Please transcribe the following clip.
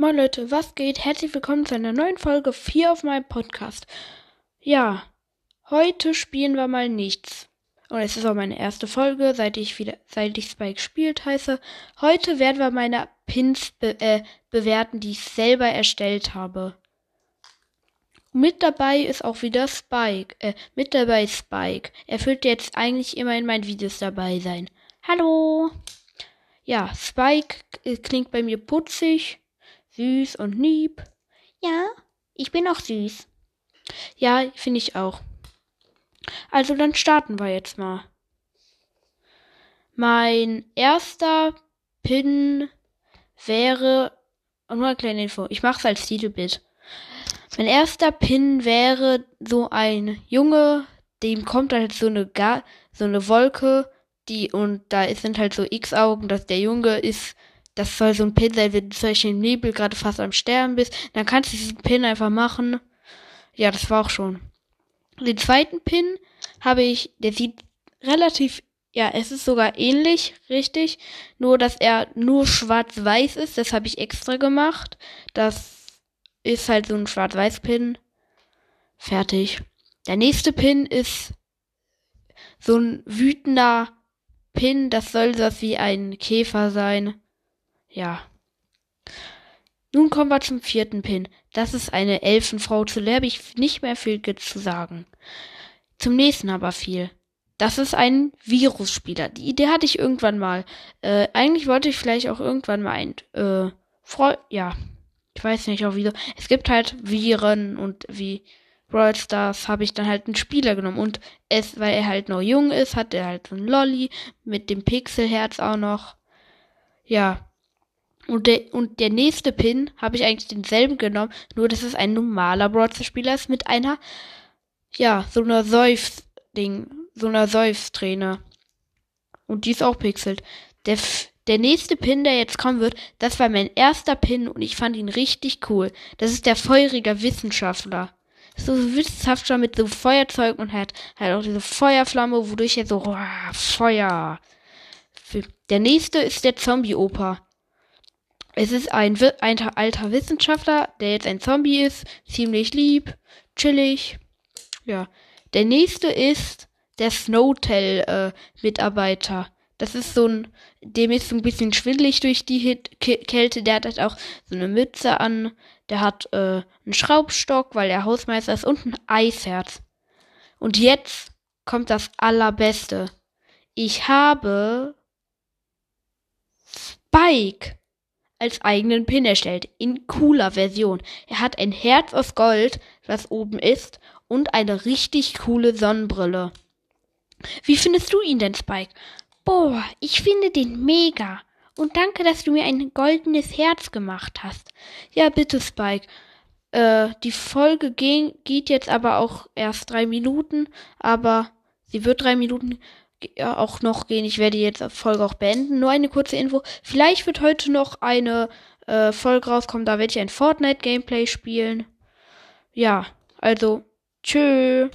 Moin Leute, was geht? Herzlich willkommen zu einer neuen Folge 4 auf meinem Podcast. Ja, heute spielen wir mal nichts. Und es ist auch meine erste Folge, seit ich wieder, seit ich Spike gespielt heiße. Heute werden wir meine Pins be äh, bewerten, die ich selber erstellt habe. Mit dabei ist auch wieder Spike. Äh, mit dabei Spike. Er wird jetzt eigentlich immer in meinen Videos dabei sein. Hallo! Ja, Spike äh, klingt bei mir putzig, süß und lieb. Ja, ich bin auch süß. Ja, finde ich auch. Also dann starten wir jetzt mal. Mein erster Pin wäre. Und nur eine kleine Info. Ich mache es als Titelbild. Mein erster Pin wäre so ein Junge, dem kommt halt so eine Ga so eine Wolke, die und da sind halt so X-Augen, dass der Junge ist, das soll so ein Pin sein, wenn du zum Beispiel im Nebel gerade fast am Sterben bist, dann kannst du diesen Pin einfach machen. Ja, das war auch schon. Den zweiten Pin habe ich, der sieht relativ, ja, es ist sogar ähnlich, richtig, nur dass er nur schwarz-weiß ist, das habe ich extra gemacht. Das ist halt so ein Schwarz-Weiß-Pin. Fertig. Der nächste Pin ist so ein wütender Pin. Das soll das wie ein Käfer sein. Ja. Nun kommen wir zum vierten Pin. Das ist eine Elfenfrau. Zu der habe ich nicht mehr viel zu sagen. Zum nächsten aber viel. Das ist ein Virusspieler. Die Idee hatte ich irgendwann mal. Äh, eigentlich wollte ich vielleicht auch irgendwann mal ein, äh, Freu ja, ich weiß nicht auch wieso. Es gibt halt Viren und wie Brawl Stars habe ich dann halt einen Spieler genommen. Und es, weil er halt noch jung ist, hat er halt so ein Lolly mit dem Pixelherz auch noch. Ja. Und der, und der nächste Pin habe ich eigentlich denselben genommen, nur dass es ein normaler Brawl Spieler ist mit einer, ja, so einer Seufz-Ding, so einer Seufz-Träne. Und die ist auch pixelt. Der, der nächste Pin, der jetzt kommen wird, das war mein erster Pin und ich fand ihn richtig cool. Das ist der feurige Wissenschaftler. So Wissenschaftler mit so Feuerzeug und hat halt auch diese Feuerflamme, wodurch er so oh, Feuer. Der nächste ist der Zombie-Oper. Es ist ein, ein alter Wissenschaftler, der jetzt ein Zombie ist, ziemlich lieb, chillig. Ja. Der nächste ist der Snowtell-Mitarbeiter. Äh, das ist so ein, dem ist so ein bisschen schwindelig durch die Hit Kälte. Der hat halt auch so eine Mütze an. Der hat äh, einen Schraubstock, weil er Hausmeister ist und ein Eisherz. Und jetzt kommt das Allerbeste. Ich habe Spike als eigenen Pin erstellt. In cooler Version. Er hat ein Herz aus Gold, was oben ist, und eine richtig coole Sonnenbrille. Wie findest du ihn denn, Spike? Boah, ich finde den mega. Und danke, dass du mir ein goldenes Herz gemacht hast. Ja, bitte, Spike. Äh, die Folge ging, geht jetzt aber auch erst drei Minuten, aber sie wird drei Minuten auch noch gehen. Ich werde jetzt Folge auch beenden. Nur eine kurze Info. Vielleicht wird heute noch eine äh, Folge rauskommen, da werde ich ein Fortnite-Gameplay spielen. Ja, also, tschö.